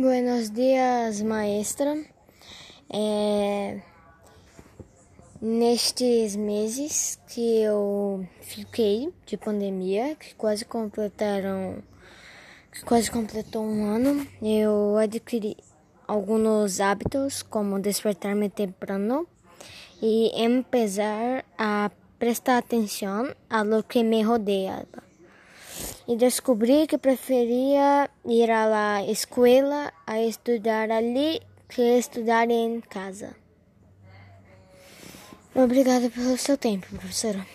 Buenos dias, maestra. É, nestes meses que eu fiquei de pandemia, que quase completaram, que quase completou um ano, eu adquiri alguns hábitos, como despertar-me temprano e empezar a prestar atenção a lo que me rodeava e descobri que preferia ir à escola a estudar ali que estudar em casa. Obrigada pelo seu tempo, professora.